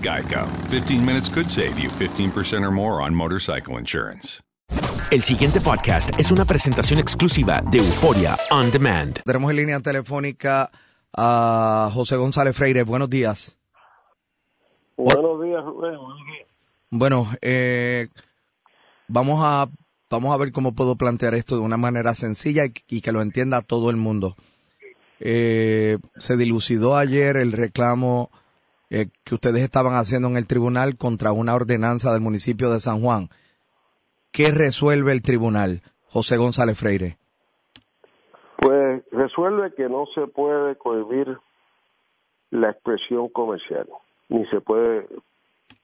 Geico. 15 minutes could save you 15% or more on motorcycle insurance. El siguiente podcast es una presentación exclusiva de Euforia On Demand. Tenemos en línea telefónica a José González Freire. Buenos días. Buenos días, Rubén. Bueno, eh, vamos a vamos a ver cómo puedo plantear esto de una manera sencilla y, y que lo entienda todo el mundo. Eh, se dilucidó ayer el reclamo eh, que ustedes estaban haciendo en el tribunal contra una ordenanza del municipio de San Juan. ¿Qué resuelve el tribunal, José González Freire? Pues resuelve que no se puede cohibir la expresión comercial, ni se puede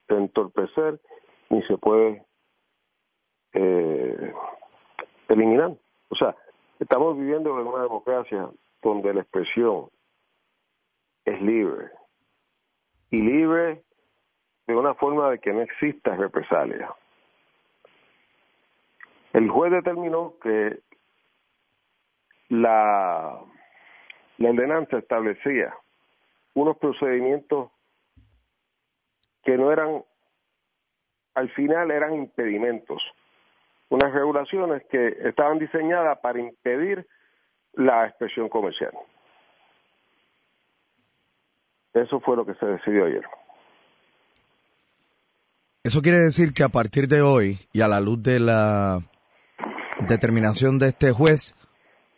entorpecer, ni se puede eh, eliminar. O sea, estamos viviendo en una democracia donde la expresión es libre y libre de una forma de que no exista represalia. El juez determinó que la, la ordenanza establecía unos procedimientos que no eran, al final eran impedimentos, unas regulaciones que estaban diseñadas para impedir la expresión comercial. Eso fue lo que se decidió ayer. Eso quiere decir que a partir de hoy y a la luz de la determinación de este juez,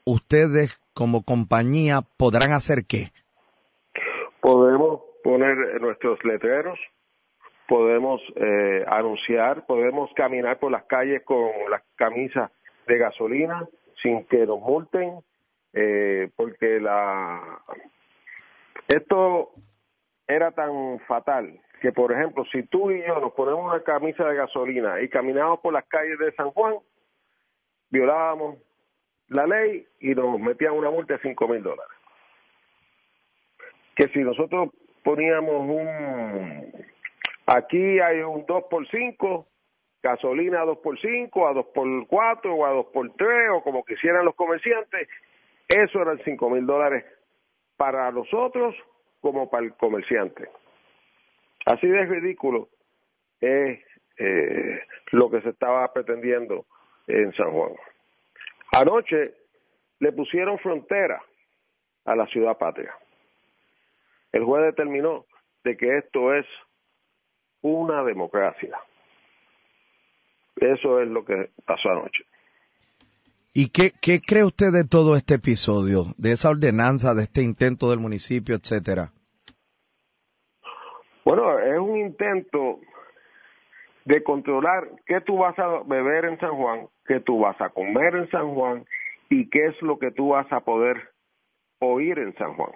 ustedes como compañía podrán hacer qué? Podemos poner nuestros letreros, podemos eh, anunciar, podemos caminar por las calles con las camisas de gasolina sin que nos multen, eh, porque la esto era tan fatal que, por ejemplo, si tú y yo nos ponemos una camisa de gasolina y caminamos por las calles de San Juan, violábamos la ley y nos metían una multa de cinco mil dólares. Que si nosotros poníamos un... Aquí hay un 2 por 5 gasolina a 2 por 5 a 2 por 4 o a 2 por 3 o como quisieran los comerciantes, eso eran cinco mil dólares para nosotros como para el comerciante. Así de ridículo es eh, lo que se estaba pretendiendo en San Juan. Anoche le pusieron frontera a la ciudad patria. El juez determinó de que esto es una democracia. Eso es lo que pasó anoche. ¿Y qué, cree usted de todo este episodio, de esa ordenanza, de este intento del municipio, etcétera? Bueno, es un intento de controlar qué tú vas a beber en San Juan, qué tú vas a comer en San Juan y qué es lo que tú vas a poder oír en San Juan.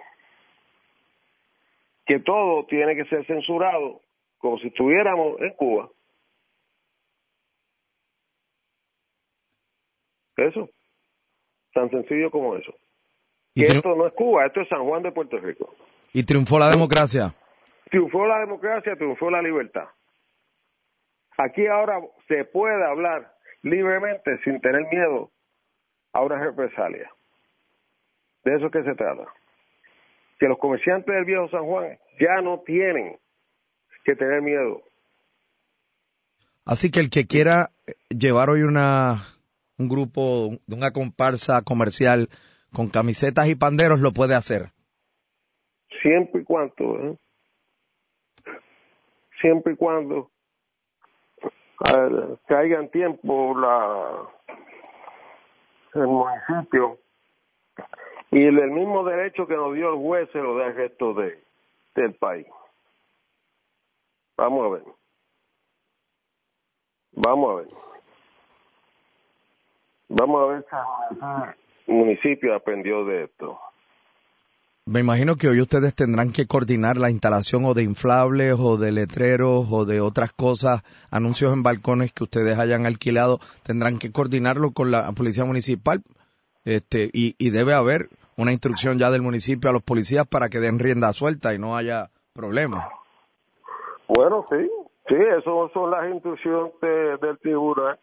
Que todo tiene que ser censurado como si estuviéramos en Cuba. Eso. Tan sencillo como eso. Y esto no es Cuba, esto es San Juan de Puerto Rico. ¿Y triunfó la democracia? Triunfó la democracia, triunfó la libertad. Aquí ahora se puede hablar libremente sin tener miedo a una represalia. De eso que se trata. Que los comerciantes del viejo San Juan ya no tienen que tener miedo. Así que el que quiera llevar hoy una un grupo de una comparsa comercial con camisetas y panderos lo puede hacer. Siempre y cuando, ¿eh? siempre y cuando caiga en tiempo la el municipio y el, el, mismo derecho que nos dio el juez se lo da el resto de, del país. Vamos a ver. Vamos a ver. Vamos a ver si el municipio aprendió de esto. Me imagino que hoy ustedes tendrán que coordinar la instalación o de inflables o de letreros o de otras cosas, anuncios en balcones que ustedes hayan alquilado, tendrán que coordinarlo con la policía municipal este, y, y debe haber una instrucción ya del municipio a los policías para que den rienda suelta y no haya problemas. Bueno, sí, sí, eso son las instrucciones del tribunal.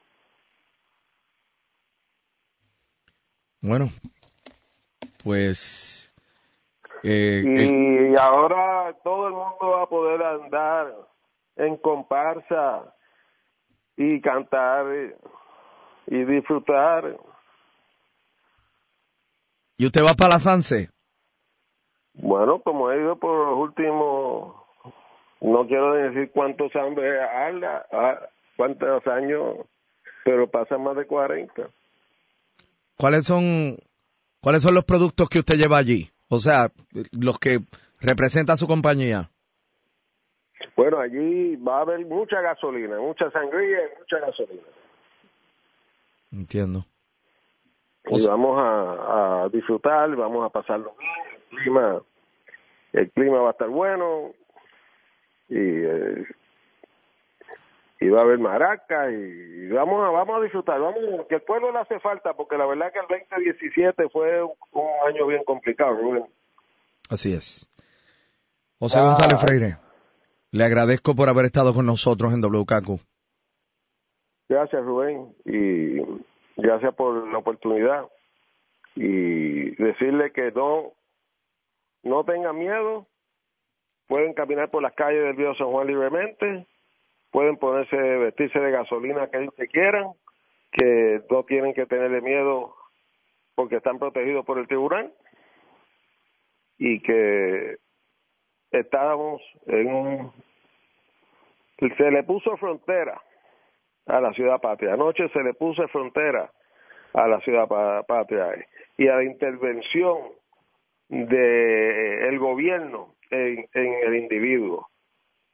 Bueno, pues... Eh, y ahora todo el mundo va a poder andar en comparsa y cantar y, disfrutar. ¿Y usted va para la Sanse? Bueno, como he ido por los últimos, no quiero decir cuántos años, cuántos años, pero pasan más de 40. ¿Cuáles son, ¿Cuáles son los productos que usted lleva allí? O sea, los que representa su compañía. Bueno, allí va a haber mucha gasolina, mucha sangría y mucha gasolina. Entiendo. Y vamos a, a, disfrutar, vamos a pasarlo bien, el clima, el clima va a estar bueno y eh, y va a haber maracas y vamos a, vamos a disfrutar, vamos que el pueblo le hace falta porque la verdad que el 2017 fue un, año bien complicado, Rubén. Así es. José González Freire, le agradezco por haber estado con nosotros en WKQ. Gracias Rubén y gracias por la oportunidad y decirle que no no tengan miedo, pueden caminar por las calles del Viejo San Juan libremente pueden ponerse, vestirse de gasolina que ellos quieran, que no tienen que tenerle miedo porque están protegidos por el tribunal y que estábamos en se le puso frontera a la ciudad patria. Anoche se le puso frontera a la ciudad patria. Y a la intervención de el gobierno en, en el individuo.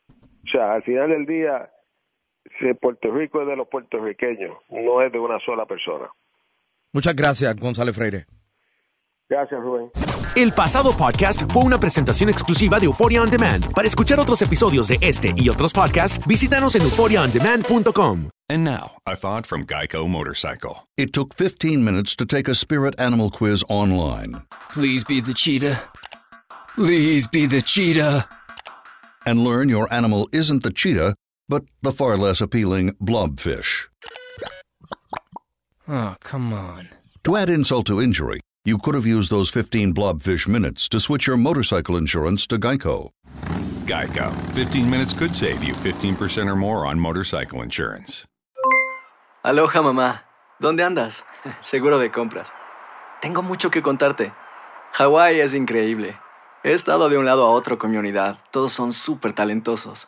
O sea, al final del día, Puerto Rico es de los puertorriqueños, no es de una sola persona. Muchas gracias, González Freire. Gracias, Rubén. El pasado podcast fue una presentación exclusiva de Euphoria On Demand. Para escuchar otros episodios de este y otros podcasts, visítanos en euphoriaondemand.com. And now, a thought from Geico Motorcycle. It took 15 minutes to take a spirit animal quiz online. Please be the cheetah. Please be the cheetah and learn your animal isn't the cheetah, but the far less appealing blobfish. Oh, come on. To add insult to injury, you could have used those 15 blobfish minutes to switch your motorcycle insurance to Geico. Geico. 15 minutes could save you 15% or more on motorcycle insurance. Aloha, mamá. ¿Dónde andas? Seguro de compras. Tengo mucho que contarte. Hawái es increíble. He estado de un lado a otro con mi unidad. Todos son súper talentosos.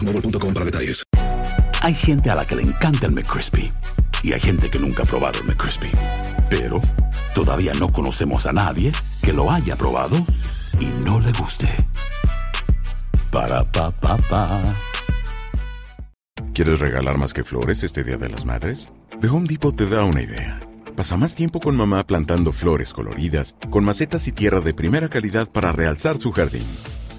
boostmobile.com para detalles. Hay gente a la que le encanta el McCrispy y hay gente que nunca ha probado el McCrispy. Pero todavía no conocemos a nadie que lo haya probado y no le guste. Para pa pa pa. ¿Quieres regalar más que flores este Día de las Madres? The Home Depot te da una idea. Pasa más tiempo con mamá plantando flores coloridas, con macetas y tierra de primera calidad para realzar su jardín.